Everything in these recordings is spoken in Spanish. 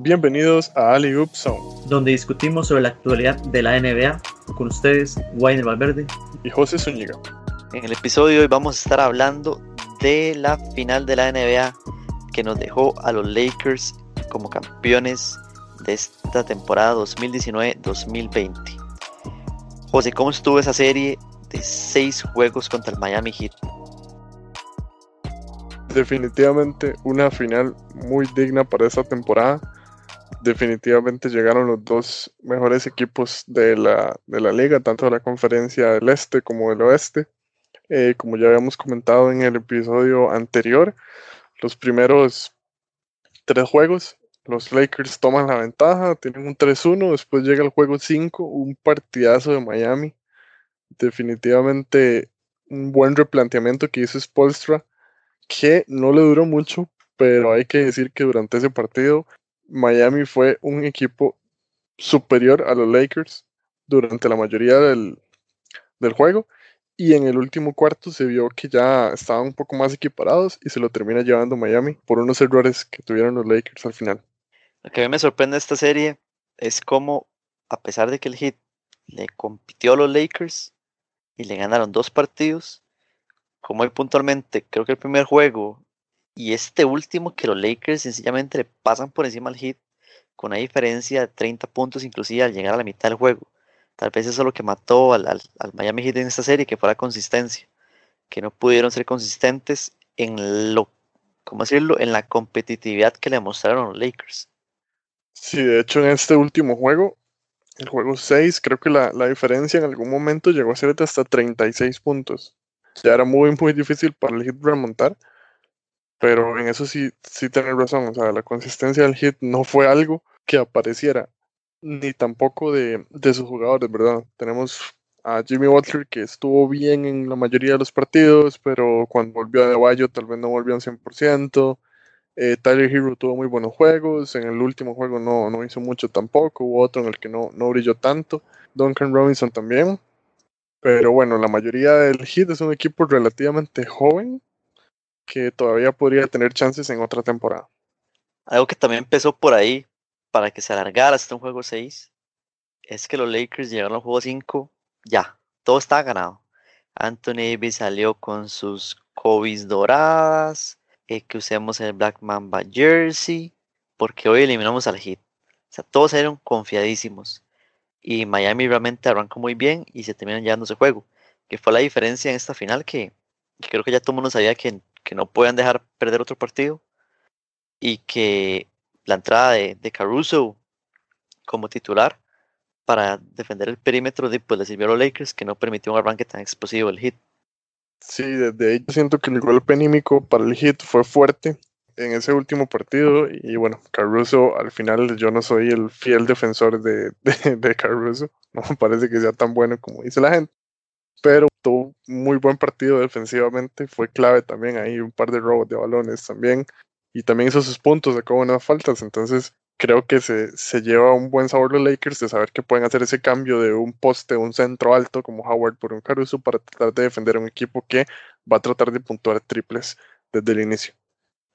Bienvenidos a Ali Oop Zone, donde discutimos sobre la actualidad de la NBA con ustedes, Wayne Valverde y José Zúñiga. En el episodio de hoy vamos a estar hablando de la final de la NBA que nos dejó a los Lakers como campeones de esta temporada 2019-2020. José, ¿cómo estuvo esa serie de seis juegos contra el Miami Heat? Definitivamente una final muy digna para esta temporada definitivamente llegaron los dos mejores equipos de la, de la liga, tanto de la conferencia del este como del oeste. Eh, como ya habíamos comentado en el episodio anterior, los primeros tres juegos, los Lakers toman la ventaja, tienen un 3-1, después llega el juego 5, un partidazo de Miami. Definitivamente un buen replanteamiento que hizo Spolstra, que no le duró mucho, pero hay que decir que durante ese partido Miami fue un equipo superior a los Lakers durante la mayoría del, juego y en el último cuarto se vio que ya estaban un poco más equiparados y se lo termina llevando Miami por unos errores que tuvieron los Lakers al final. Lo que a mí me sorprende de esta serie es cómo, a pesar de que el Heat le compitió a los Lakers y le ganaron dos partidos, como hoy puntualmente, creo que el primer juego y este último que los Lakers sencillamente le pasan por encima al Heat con una diferencia de 30 puntos inclusive al llegar a la mitad del juego. Tal vez eso es lo que mató al, Miami Heat en esta serie, que fue la consistencia. Que no pudieron ser consistentes en lo, ¿cómo decirlo? En la competitividad que le mostraron los Lakers. Sí, de hecho en este último juego, el juego 6, creo que la, la diferencia en algún momento llegó a ser de hasta 36 puntos. Ya era muy, muy difícil para el Heat remontar pero en eso sí, sí tenés razón. O sea, la consistencia del hit no fue algo que apareciera, ni tampoco de, de sus jugadores, ¿verdad? Tenemos a Jimmy Butler que estuvo bien en la mayoría de los partidos, pero cuando volvió a Deballo tal vez no volvió al 100%. Eh, Tyler Hero tuvo muy buenos juegos, en el último juego no, no hizo mucho tampoco, hubo otro en el que no, no brilló tanto. Duncan Robinson también. Pero bueno, la mayoría del Heat es un equipo relativamente joven que todavía podría tener chances en otra temporada. Algo que también empezó por ahí para que se alargara hasta un juego 6 es que los Lakers llegaron al juego 5, ya, todo estaba ganado. Anthony Davis salió con sus Kobe's doradas, eh, que usemos el Black Mamba jersey, porque hoy eliminamos al Heat. O sea, todos eran confiadísimos. Y Miami realmente arrancó muy bien y se terminan llevando ese juego. Que fue la diferencia en esta final que, que creo que ya todo el mundo sabía que que no puedan dejar perder otro partido y que la entrada de, Caruso como titular para defender el perímetro de, pues, le sirvió a los Lakers que no permitió un arranque tan explosivo el hit. Sí, desde ahí yo siento que el golpe anímico para el hit fue fuerte en ese último partido y bueno, Caruso al final yo no soy el fiel defensor de, de Caruso, no me parece que sea tan bueno como dice la gente, pero tuvo muy buen partido defensivamente, fue clave también ahí, un par de robos de balones también, y también hizo sus puntos, sacó buenas faltas, entonces creo que se, se lleva un buen sabor los Lakers de saber que pueden hacer ese cambio de un poste, un centro alto como Howard por un Caruso para tratar de defender a un equipo que va a tratar de puntuar triples desde el inicio.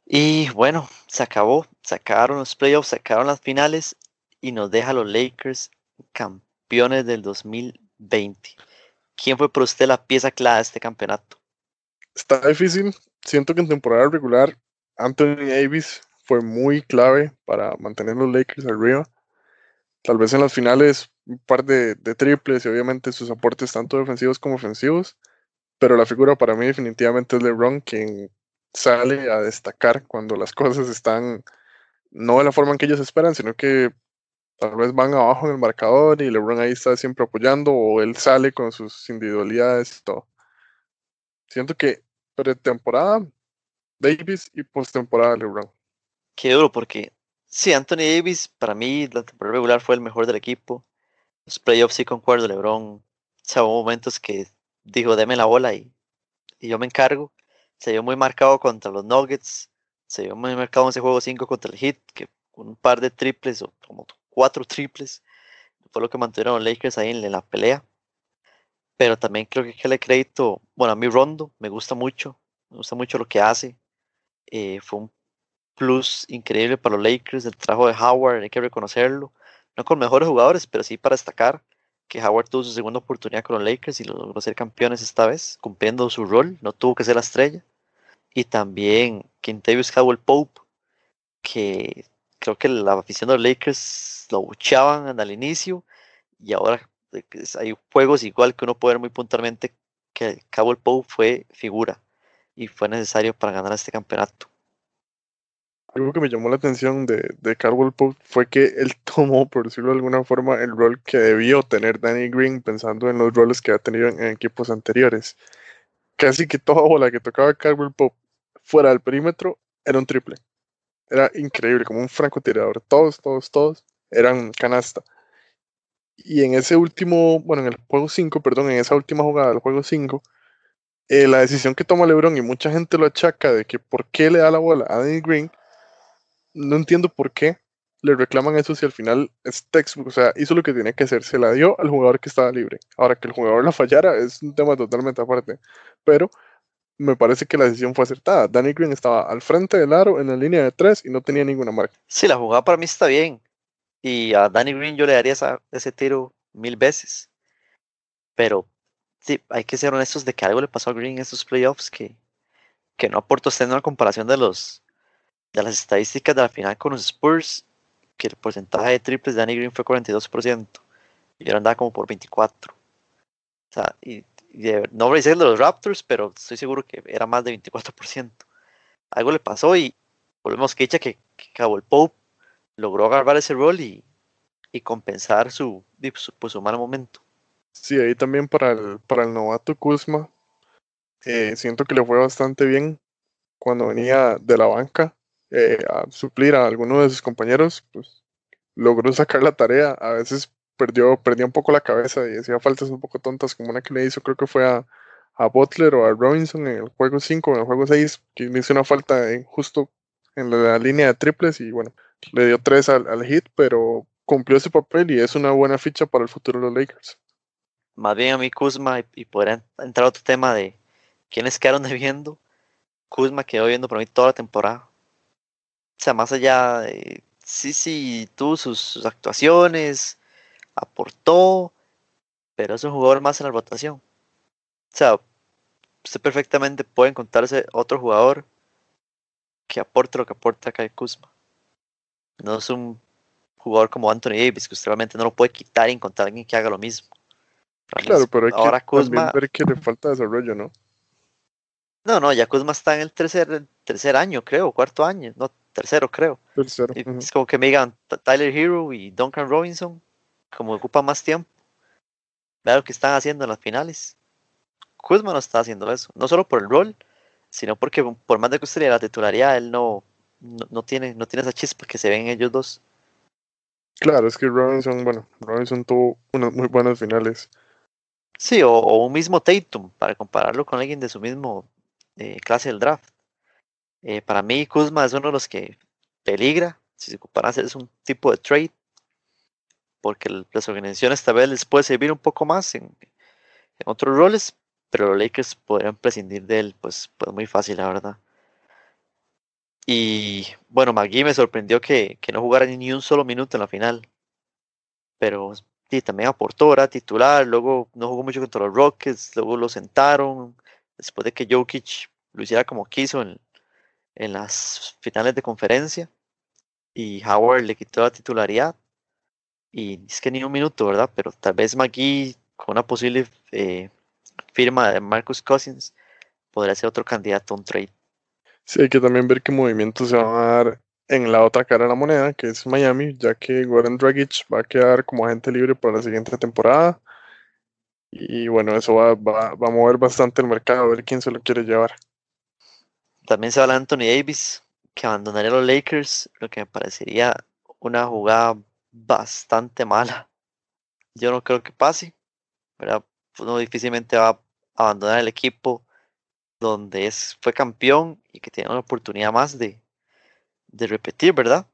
Y bueno, se acabó, se acabaron los playoffs, se acabaron las finales y nos deja los Lakers campeones del 2020. ¿Quién fue para usted la pieza clave de este campeonato? Está difícil. Siento que en temporada regular Anthony Davis fue muy clave para mantener los Lakers arriba. Tal vez en las finales un par de, triples y obviamente sus aportes tanto defensivos como ofensivos. Pero la figura para mí definitivamente es LeBron quien sale a destacar cuando las cosas están no de la forma en que ellos esperan, sino que tal vez van abajo en el marcador y LeBron ahí está siempre apoyando o él sale con sus individualidades y todo. Siento que pretemporada Davis y postemporada LeBron. Qué duro porque sí, Anthony Davis para mí la temporada regular fue el mejor del equipo. Los playoffs sí concuerdo, LeBron. O sea, momentos que dijo, deme la bola y, y yo me encargo. Se vio muy marcado contra los Nuggets. Se vio muy marcado en ese juego 5 contra el Heat, que un par de triples o como cuatro triples. Fue lo que mantuvieron los Lakers ahí en, la pelea. Pero también creo que hay que crédito, bueno, a mi Rondo me gusta mucho, me gusta mucho lo que hace. Eh, fue un plus increíble para los Lakers. El trabajo de Howard, hay que reconocerlo. No con mejores jugadores, pero sí para destacar que Howard tuvo su segunda oportunidad con los Lakers y logró ser campeones esta vez, cumpliendo su rol. No tuvo que ser la estrella. Y también Quintavious Howell Pope, que creo que la afición de los Lakers lo buchaban al inicio y ahora hay juegos igual que uno puede ver muy puntualmente que Cowell Pope fue figura y fue necesario para ganar este campeonato. Algo que me llamó la atención de, de Caldwell Pope fue que él tomó, por decirlo de alguna forma, el rol que debió tener Danny Green pensando en los roles que ha tenido en, equipos anteriores. Casi que toda bola que tocaba Caldwell Pope fuera del perímetro era un triple. Era increíble, como un francotirador. Todos, todos, todos eran canasta. Y en ese último, bueno, en el juego 5, perdón, en esa última jugada del juego 5, eh, la decisión que toma LeBron y mucha gente lo achaca de que por qué le da la bola a Danny Green, no entiendo por qué le reclaman eso si al final es textbook, o sea, hizo lo que tenía que hacer, se la dio al jugador que estaba libre. Ahora que el jugador la fallara es un tema totalmente aparte, pero me parece que la decisión fue acertada. Danny Green estaba al frente del aro en la línea de tres y no tenía ninguna marca. Sí, la jugada para mí está bien. Y a Danny Green yo le daría ese tiro mil veces. Pero sí, hay que ser honestos de que algo le pasó a Green en estos playoffs que, que no aportó usted en una comparación de los de las estadísticas de la final con los Spurs, que el porcentaje de triples de Danny Green fue 42%. Y ahora andaba como por 24. O sea, y, no voy a decir de los Raptors, pero estoy seguro que era más de 24%. Algo le pasó y volvemos que dicha que, que el Pope logró agarrar ese rol y, compensar su, pues, su, mal momento. Sí, ahí también para el, para el novato Kuzma, eh, siento que le fue bastante bien cuando venía de la banca eh, a suplir a alguno de sus compañeros, pues logró sacar la tarea. A veces perdió, perdió un poco la cabeza y hacía faltas un poco tontas, como una que le hizo, creo que fue a, a Butler o a Robinson en el juego 5, en el juego 6, que le hizo una falta justo en la, línea de triples y bueno, le dio tres al, hit, pero cumplió ese papel y es una buena ficha para el futuro de los Lakers. Más bien a mí Kuzma, y, y poder entrar otro tema de quiénes quedaron debiendo, Kuzma quedó viendo por mí toda la temporada. O sea, más allá de, sí, sí, tuvo sus, actuaciones, aportó, pero es un jugador más en la rotación. O sea, usted perfectamente puede encontrarse otro jugador que aporte lo que aporta Kyle Kuzma. No es un jugador como Anthony Davis, que usted realmente no lo puede quitar y encontrar a alguien que haga lo mismo. Claro, pero hay Ahora que Kuzma, ver que le falta desarrollo, ¿no? No, no, ya Kuzma está en el tercer, tercer año, creo, cuarto año, no, tercero, creo. Tercero. Es como que me digan Tyler Hero y Duncan Robinson, como ocupa más tiempo. Vea lo que están haciendo en las finales. Kuzma no está haciendo eso, no solo por el rol, sino porque por más de que usted le la titularidad, él no, no, tiene, no tiene esa chispa que se ven ellos dos. Claro, es que Robinson, bueno, Robinson tuvo unas muy buenas finales. Sí, o, o un mismo Tatum, para compararlo con alguien de su mismo eh, clase del draft. Eh, para mí, Kuzma es uno de los que peligra si se ocupan hacer un tipo de trade, porque las organizaciones tal vez les puede servir un poco más en, otros roles, pero los Lakers podrían prescindir de él, pues, pues muy fácil, la verdad. Y bueno, McGee me sorprendió que, que no jugara ni un solo minuto en la final, pero sí, también aportó, era titular, luego no jugó mucho contra los Rockets, luego lo sentaron, después de que Jokic lo hiciera como quiso en, en las finales de conferencia y Howard le quitó la titularidad y es que ni un minuto, ¿verdad? Pero tal vez McGee con una posible eh, firma de Marcus Cousins podría ser otro candidato a un trade. Sí, hay que también ver qué movimientos se van a dar en la otra cara de la moneda, que es Miami, ya que Goran Dragic va a quedar como agente libre para la siguiente temporada. Y bueno, eso va, va a mover bastante el mercado, a ver quién se lo quiere llevar. También se habla de Anthony Davis, que abandonaría los Lakers, lo que me parecería una jugada bastante mala. Yo no creo que pase, ¿verdad? Uno difícilmente va a abandonar el equipo donde es, fue campeón y que tiene una oportunidad más de, de repetir, ¿verdad?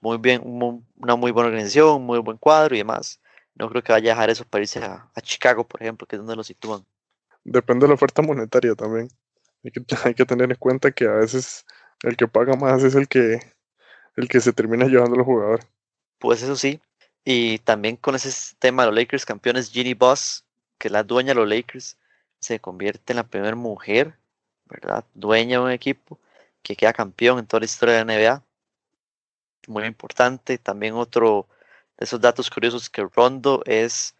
Muy bien, una muy buena organización, muy buen cuadro y demás. No creo que vaya a dejar eso para irse a, Chicago, por ejemplo, que es donde lo sitúan. Depende de la oferta monetaria también. Hay que tener en cuenta que a veces el que paga más es el que, el que se termina llevando al jugador. Pues eso sí. Y también con ese tema de los Lakers campeones, Ginny Boss, que es la dueña de los Lakers, se convierte en la primera mujer, ¿verdad? Dueña de un equipo que queda campeón en toda la historia de la NBA. Muy importante. También otro de esos datos curiosos que Rondo es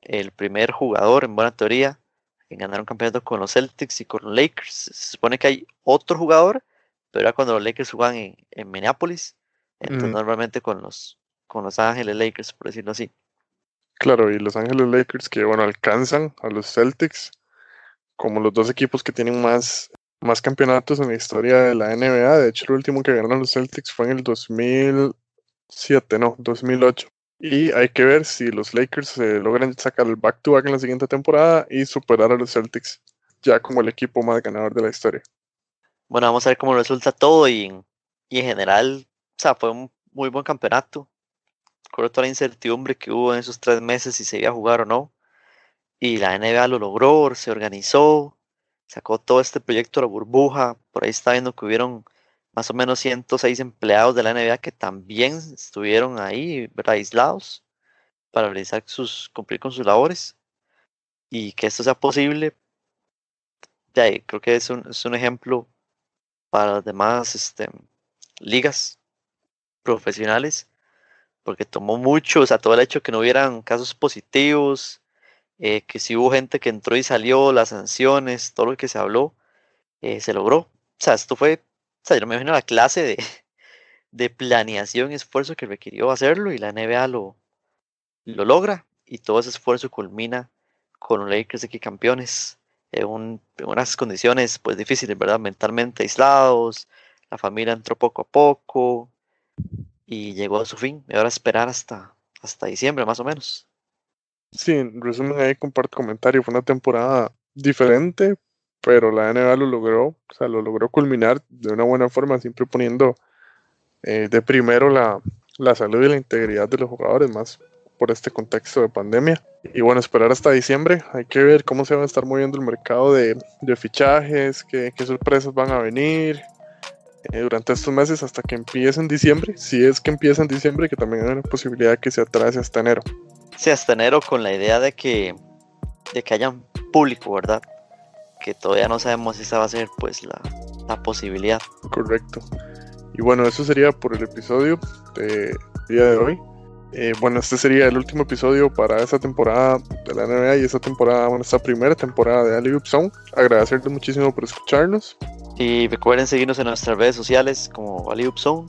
el primer jugador, en buena teoría, en ganar un campeonato con los Celtics y con los Lakers. Se supone que hay otro jugador, pero era cuando los Lakers jugaban en, en Minneapolis. Entonces, normalmente con los, con los Ángeles Lakers, por decirlo así. Claro, y los Ángeles Lakers que, bueno, alcanzan a los Celtics como los dos equipos que tienen más, más campeonatos en la historia de la NBA. De hecho, el último que ganaron los Celtics fue en el 2007, no, 2008. Y hay que ver si los Lakers logran sacar el back-to-back en la siguiente temporada y superar a los Celtics ya como el equipo más ganador de la historia. Bueno, vamos a ver cómo resulta todo y, en general, o sea, fue un muy buen campeonato. Con toda la incertidumbre que hubo en esos tres meses si se iba a jugar o no. Y la NBA lo logró, se organizó, sacó todo este proyecto de la burbuja. Por ahí está viendo que hubieron más o menos 106 empleados de la NBA que también estuvieron ahí, aislados, para realizar sus, cumplir con sus labores. Y que esto sea posible, de creo que es un, es un ejemplo para las demás este, ligas profesionales, porque tomó mucho, o sea, todo el hecho que no hubieran casos positivos, eh, que si hubo gente que entró y salió, las sanciones, todo lo que se habló, eh, se logró. O sea, esto fue o sea, yo me imagino la clase de, de planeación y esfuerzo que requirió hacerlo y la NBA lo, lo logra y todo ese esfuerzo culmina con los Lakers aquí campeones en, unas condiciones pues difíciles, ¿verdad? Mentalmente aislados, la familia entró poco a poco y llegó a su fin. Y ahora esperar hasta, hasta diciembre más o menos. Sí, en resumen ahí comparto comentario, fue una temporada diferente, pero la NBA lo logró, o sea, lo logró culminar de una buena forma, siempre poniendo eh, de primero la, salud y la integridad de los jugadores, más por este contexto de pandemia. Y bueno, esperar hasta diciembre, hay que ver cómo se va a estar moviendo el mercado de, fichajes, qué, sorpresas van a venir eh, durante estos meses hasta que empiece en diciembre, si es que empieza en diciembre, que también hay una posibilidad que se atrase hasta enero. Sí, hasta enero con la idea de que, de que haya público, ¿verdad? que todavía no sabemos si esa va a ser pues la, posibilidad. Correcto. Y bueno, eso sería por el episodio de día de hoy. Eh, bueno, este sería el último episodio para esta temporada de la NBA y esta temporada, bueno, esta primera temporada de Ali Zone. Agradecerles muchísimo por escucharnos. Y recuerden seguirnos en nuestras redes sociales como Ali Zone